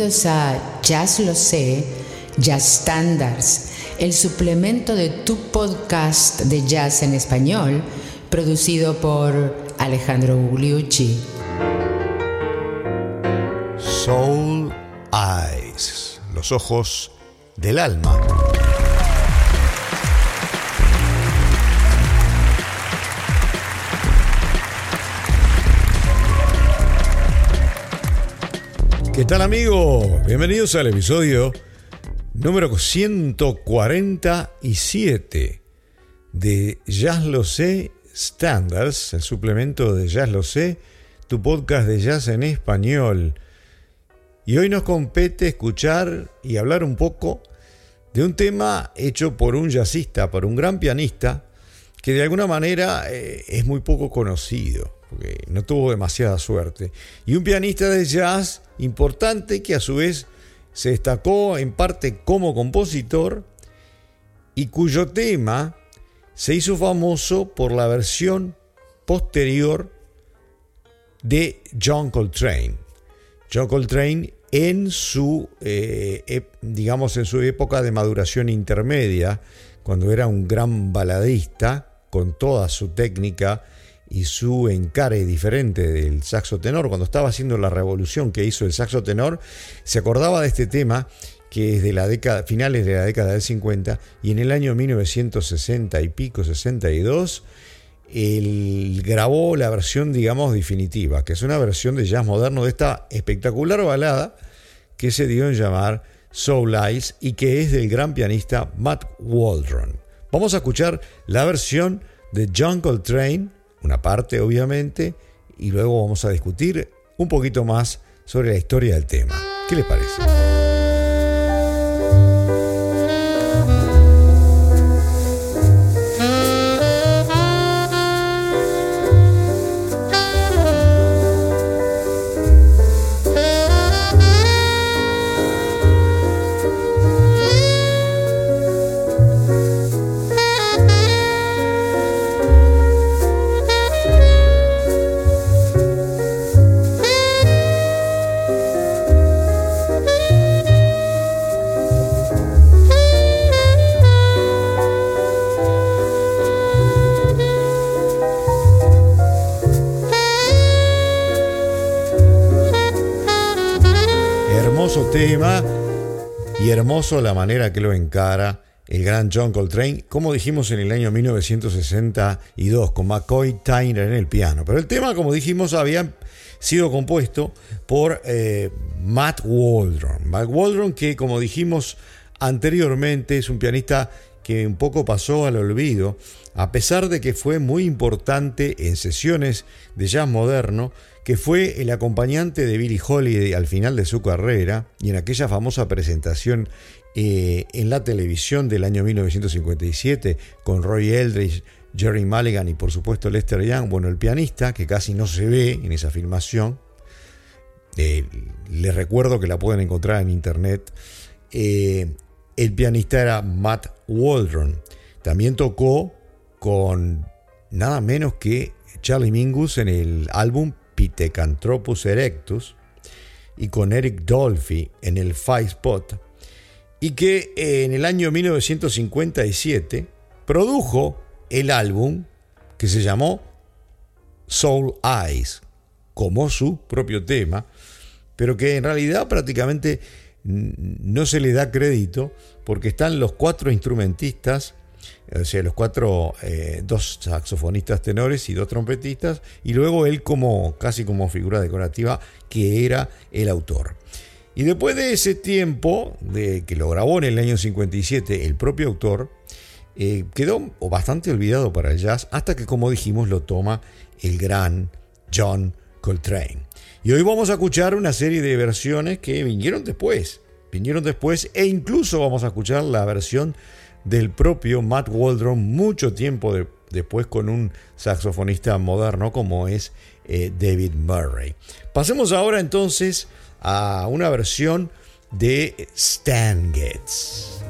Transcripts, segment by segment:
Bienvenidos a Jazz Lo Sé, Jazz Standards, el suplemento de tu podcast de jazz en español, producido por Alejandro Gugliucci. Soul Eyes, los ojos del alma. Tal amigos? Bienvenidos al episodio número 147 de Jazz Lo Sé Standards, el suplemento de Jazz Lo Sé, tu podcast de jazz en español. Y hoy nos compete escuchar y hablar un poco de un tema hecho por un jazzista, por un gran pianista, que de alguna manera eh, es muy poco conocido porque no tuvo demasiada suerte. Y un pianista de jazz importante que a su vez se destacó en parte como compositor y cuyo tema se hizo famoso por la versión posterior de John Coltrane. John Coltrane en su, eh, digamos, en su época de maduración intermedia, cuando era un gran baladista con toda su técnica y su encare diferente del saxo tenor, cuando estaba haciendo la revolución que hizo el saxo tenor, se acordaba de este tema que es de la década, finales de la década del 50, y en el año 1960 y pico, 62, él grabó la versión, digamos, definitiva, que es una versión de jazz moderno de esta espectacular balada que se dio en llamar Soul Eyes y que es del gran pianista Matt Waldron. Vamos a escuchar la versión de John Coltrane una parte obviamente, y luego vamos a discutir un poquito más sobre la historia del tema. ¿Qué les parece? La manera que lo encara el gran John Coltrane, como dijimos en el año 1962, con McCoy Tyner en el piano. Pero el tema, como dijimos, había sido compuesto por eh, Matt Waldron. Matt Waldron, que como dijimos anteriormente, es un pianista que un poco pasó al olvido, a pesar de que fue muy importante en sesiones de jazz moderno, que fue el acompañante de Billie Holiday al final de su carrera y en aquella famosa presentación eh, en la televisión del año 1957 con Roy Eldridge, Jerry Mulligan y por supuesto Lester Young, bueno, el pianista que casi no se ve en esa filmación. Eh, les recuerdo que la pueden encontrar en internet. Eh, el pianista era Matt Waldron. También tocó con nada menos que Charlie Mingus en el álbum Pithecanthropus erectus y con Eric Dolphy en el Five Spot y que eh, en el año 1957 produjo el álbum que se llamó Soul Eyes como su propio tema, pero que en realidad prácticamente no se le da crédito porque están los cuatro instrumentistas o sea, los cuatro, eh, dos saxofonistas tenores y dos trompetistas, y luego él como casi como figura decorativa, que era el autor. Y después de ese tiempo, de que lo grabó en el año 57 el propio autor, eh, quedó bastante olvidado para el jazz, hasta que como dijimos lo toma el gran John Coltrane. Y hoy vamos a escuchar una serie de versiones que vinieron después, vinieron después, e incluso vamos a escuchar la versión del propio Matt Waldron mucho tiempo después con un saxofonista moderno como es eh, David Murray. Pasemos ahora entonces a una versión de Stan Getz.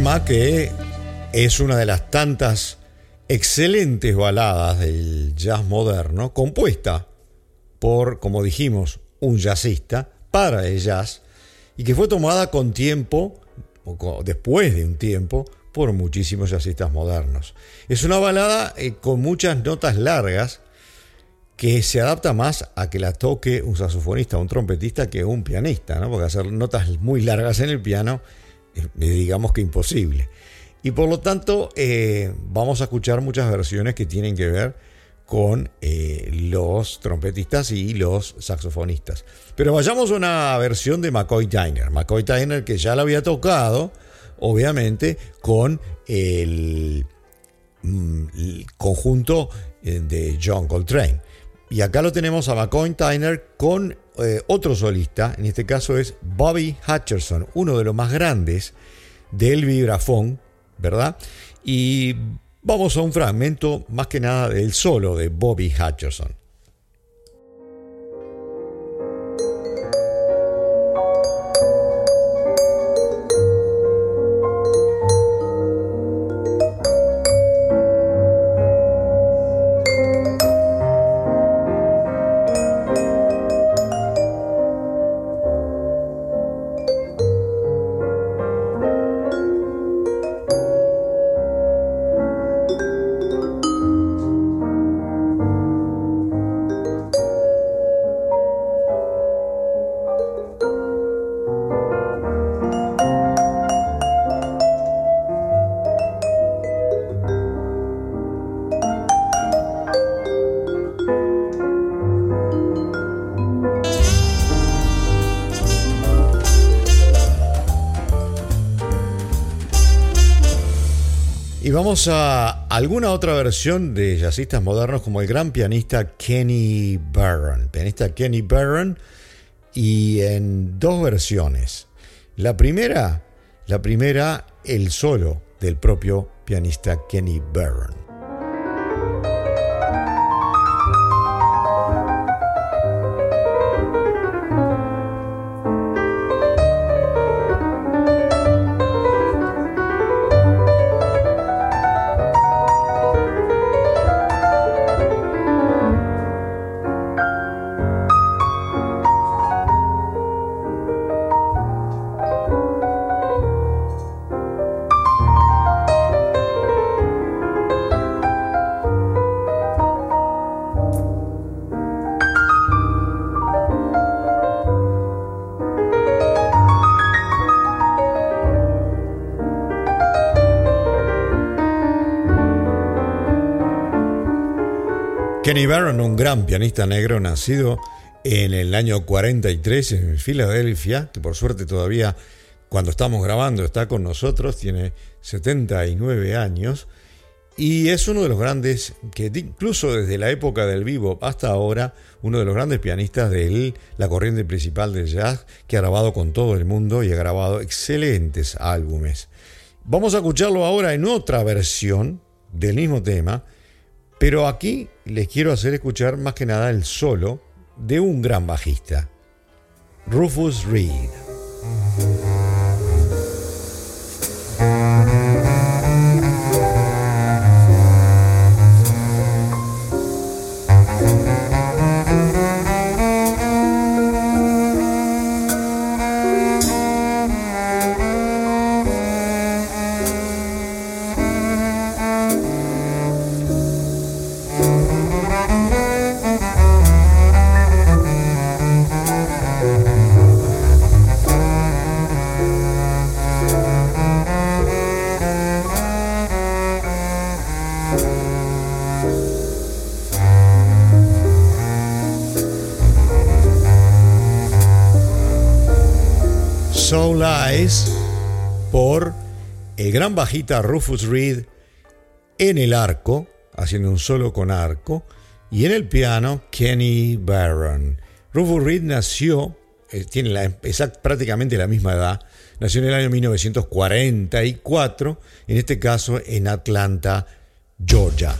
Que es una de las tantas excelentes baladas del jazz moderno, compuesta por, como dijimos, un jazzista para el jazz, y que fue tomada con tiempo, después de un tiempo, por muchísimos jazzistas modernos. Es una balada eh, con muchas notas largas que se adapta más a que la toque un saxofonista un trompetista que un pianista, ¿no? porque hacer notas muy largas en el piano digamos que imposible. Y por lo tanto eh, vamos a escuchar muchas versiones que tienen que ver con eh, los trompetistas y los saxofonistas. Pero vayamos a una versión de McCoy Tyner. McCoy Tyner que ya la había tocado, obviamente, con el, mm, conjunto eh, de John Coltrane. Y acá lo tenemos a McCoy Tyner con otro solista, en este caso es Bobby Hutcherson, uno de los más grandes del vibrafón ¿verdad? Y vamos a un fragmento más que nada del solo de Bobby Hutcherson. Vamos a alguna otra versión de jazzistas modernos como el gran pianista Kenny Barron. Pianista Kenny Barron y en dos versiones. La primera, la primera, el solo del propio pianista Kenny Barron. Kenny Barron, un gran pianista negro nacido en el año 43 en Filadelfia, que por suerte todavía cuando estamos grabando está con nosotros, tiene 79 años y es uno de los grandes, que incluso desde la época del vivo hasta ahora, uno de los grandes pianistas de la corriente principal del jazz, que ha grabado con todo el mundo y ha grabado excelentes álbumes. Vamos a escucharlo ahora en otra versión del mismo tema, pero aquí les quiero hacer escuchar más que nada el solo de un gran bajista, Rufus Reed. Bajita Rufus Reed en el arco, haciendo un solo con arco, y en el piano Kenny Barron. Rufus Reed nació, eh, tiene prácticamente la misma edad, nació en el año 1944, en este caso en Atlanta, Georgia.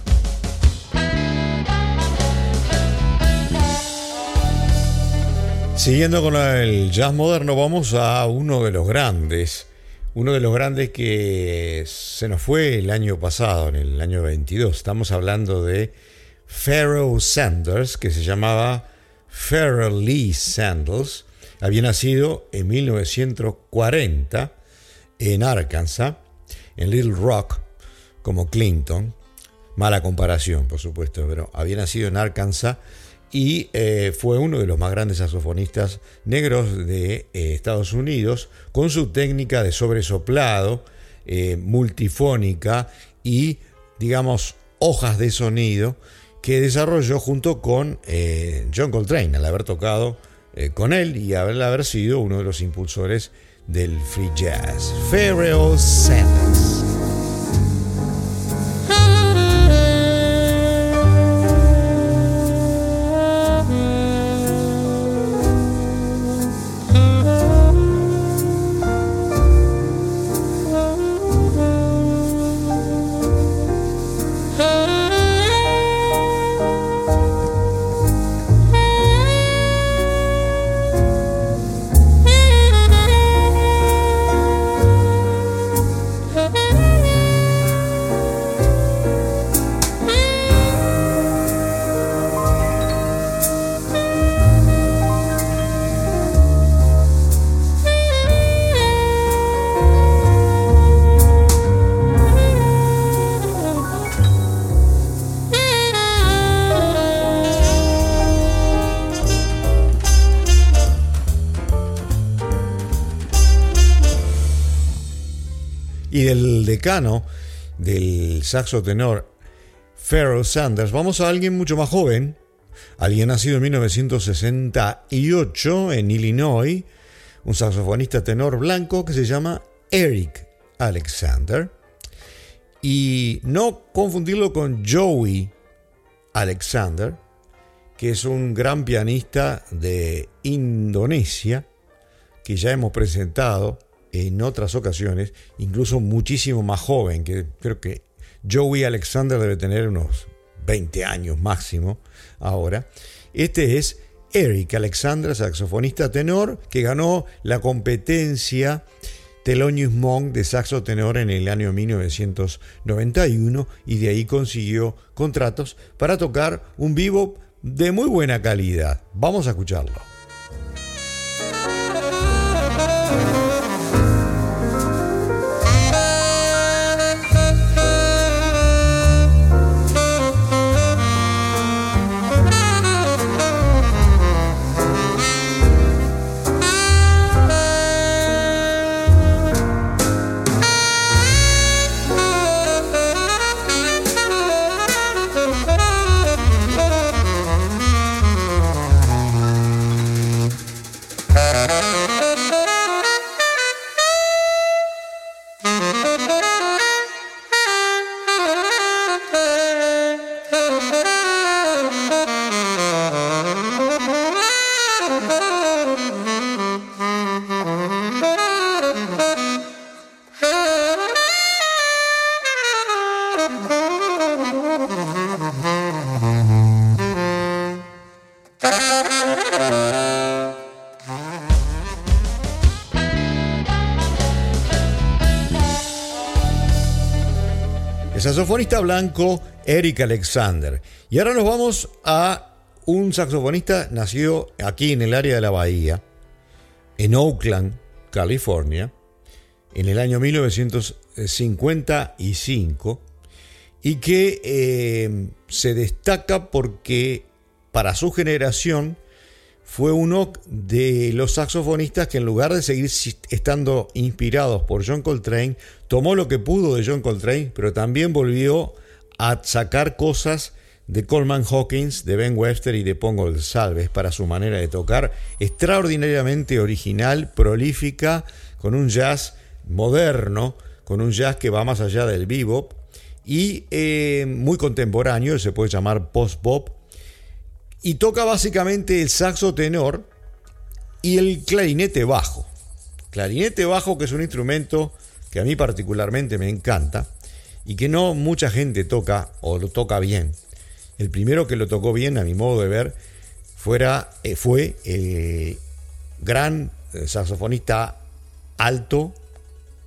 Siguiendo con el jazz moderno, vamos a uno de los grandes, uno de los grandes que se nos fue el año pasado, en el año 22. Estamos hablando de Pharaoh Sanders, que se llamaba Pharaoh Lee Sanders. Había nacido en 1940 en Arkansas, en Little Rock, como Clinton. Mala comparación, por supuesto, pero había nacido en Arkansas y eh, fue uno de los más grandes saxofonistas negros de eh, Estados Unidos, con su técnica de sobresoplado, eh, multifónica y, digamos, hojas de sonido que desarrolló junto con John Coltrane, al haber tocado con él y al haber sido uno de los impulsores del free jazz. Pharrell Sanders. Decano del saxo tenor Pharoah Sanders, vamos a alguien mucho más joven, alguien nacido en 1968 en Illinois, un saxofonista tenor blanco que se llama Eric Alexander. Y no confundirlo con Joey Alexander, que es un gran pianista de Indonesia, que ya hemos presentado en otras ocasiones, incluso muchísimo más joven, que creo que Joey Alexander debe tener unos 20 años máximo ahora. Este es Eric Alexander, saxofonista tenor, que ganó la competencia Thelonious Monk de saxo tenor en el año 1991 y de ahí consiguió contratos para tocar un vivo de muy buena calidad. Vamos a escucharlo. Saxofonista blanco Eric Alexander. Y ahora nos vamos a un saxofonista nacido aquí en el área de la Bahía, en Oakland, California, en el año 1955, y que eh, se destaca porque para su generación fue uno de los saxofonistas que en lugar de seguir estando inspirados por John Coltrane, tomó lo que pudo de John Coltrane, pero también volvió a sacar cosas de Coleman Hawkins, de Ben Webster y de Pongo Salves para su manera de tocar, extraordinariamente original, prolífica, con un jazz moderno, con un jazz que va más allá del bebop y eh, muy contemporáneo, se puede llamar post-bop, y toca básicamente el saxo tenor y el clarinete bajo. Clarinete bajo que es un instrumento que a mí particularmente me encanta y que no mucha gente toca o lo toca bien. El primero que lo tocó bien, a mi modo de ver, fuera, eh, fue el gran eh, saxofonista alto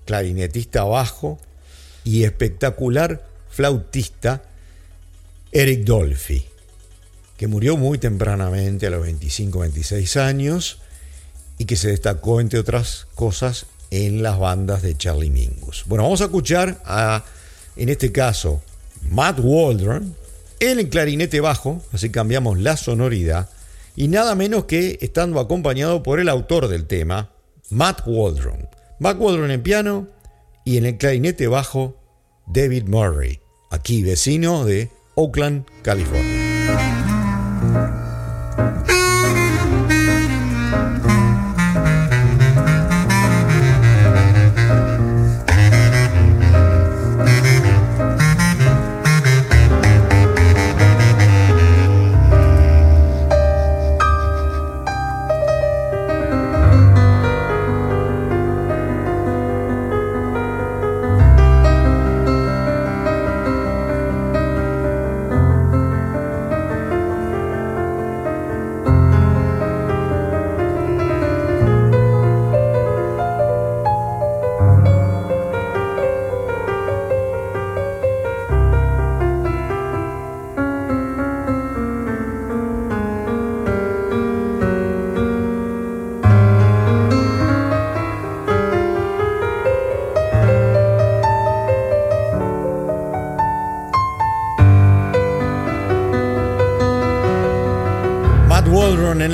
clarinetista bajo y espectacular flautista Eric Dolphy, que murió muy tempranamente a los 25-26 años y que se destacó, entre otras cosas, en las bandas de Charlie Mingus. Bueno, vamos a escuchar a, en este caso, Matt Waldron en el clarinete bajo, así cambiamos la sonoridad, y nada menos que estando acompañado por el autor del tema, Matt Waldron. Matt Waldron en piano y en el clarinete bajo, David Murray, aquí vecino de Oakland, California.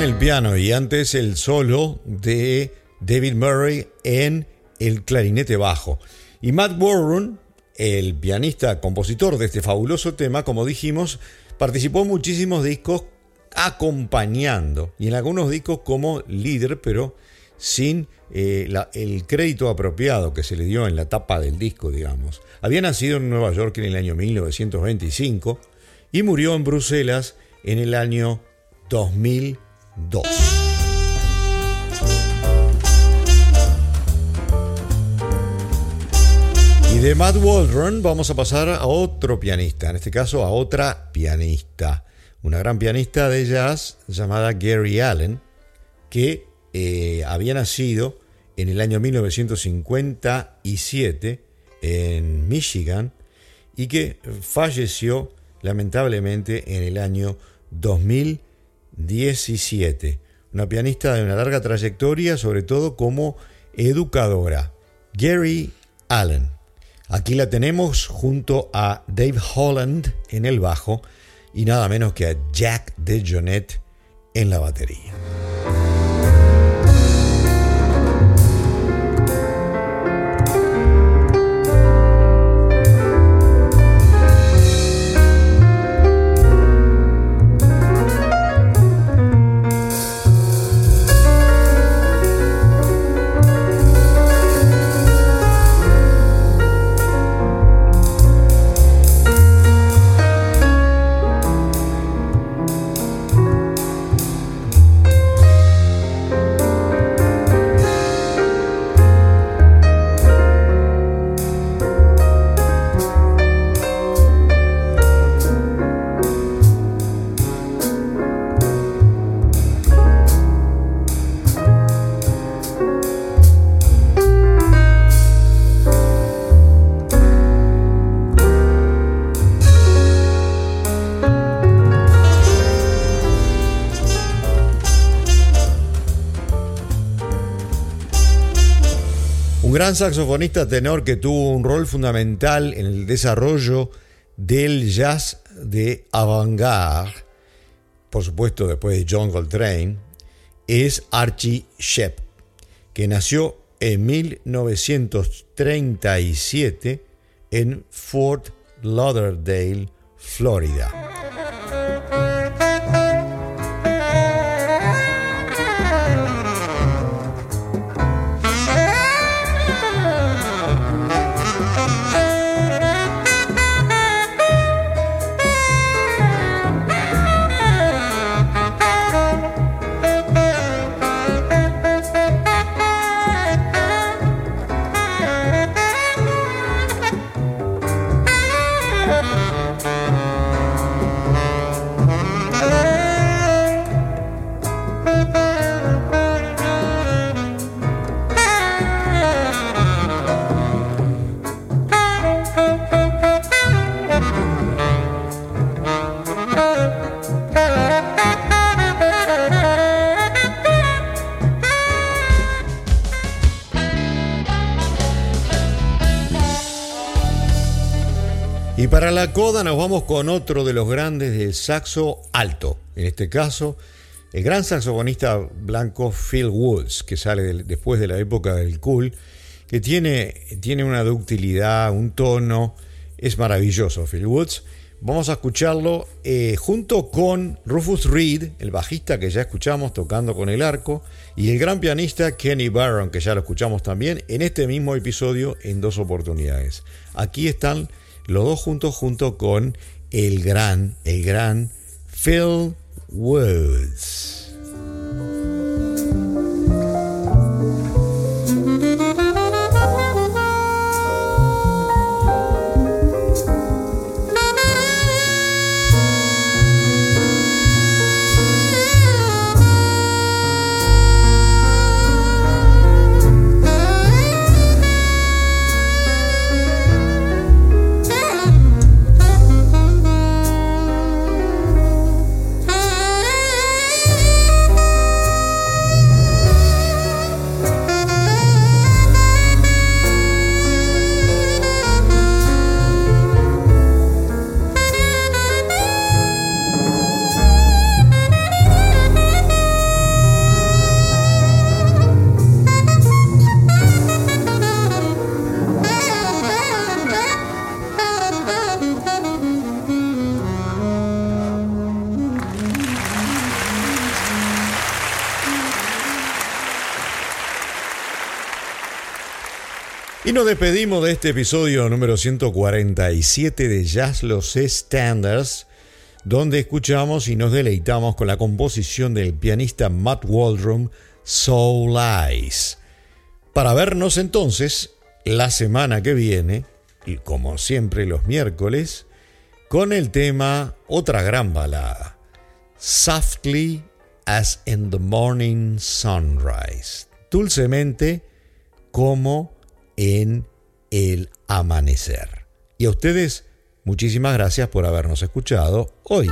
Piano y antes el solo de David Murray en el clarinete bajo. Y Matt Warren, el pianista compositor de este fabuloso tema, como dijimos, participó en muchísimos discos acompañando y en algunos discos como líder, pero sin eh, el crédito apropiado que se le dio en la tapa del disco, digamos. Había nacido en Nueva York en el año 1925 y murió en Bruselas en el año 2000 2. Y de Matt Waldron vamos a pasar a otro pianista, en este caso a otra pianista, una gran pianista de jazz llamada Gary Allen, que eh, había nacido en el año 1957 en Michigan y que falleció lamentablemente en el año 2000 17. Una pianista de una larga trayectoria, sobre todo como educadora. Gary Allen. Aquí la tenemos junto a Dave Holland en el bajo y nada menos que a Jack DeJohnette en la batería. Gran saxofonista tenor que tuvo un rol fundamental en el desarrollo del jazz de avant-garde, por supuesto después de John Coltrane, es Archie Shepp, que nació en 1937 en Fort Lauderdale, Florida. Y para la coda nos vamos con otro de los grandes del saxo alto. En este caso, el gran saxofonista blanco Phil Woods, que sale después de la época del cool, que tiene, tiene una ductilidad, un tono, es maravilloso Phil Woods. Vamos a escucharlo eh, junto con Rufus Reed, el bajista que ya escuchamos tocando con el arco, y el gran pianista Kenny Barron, que ya lo escuchamos también en este mismo episodio en dos oportunidades. Aquí están los dos juntos junto con el gran, el gran Phil Woods. Y nos despedimos de este episodio número 147 de Jazz Los Standards, donde escuchamos y nos deleitamos con la composición del pianista Matt Waldron, Soul Eyes. Para vernos entonces la semana que viene, y como siempre los miércoles, con el tema otra gran balada, Softly as in the Morning Sunrise, dulcemente como en el amanecer. Y a ustedes, muchísimas gracias por habernos escuchado hoy.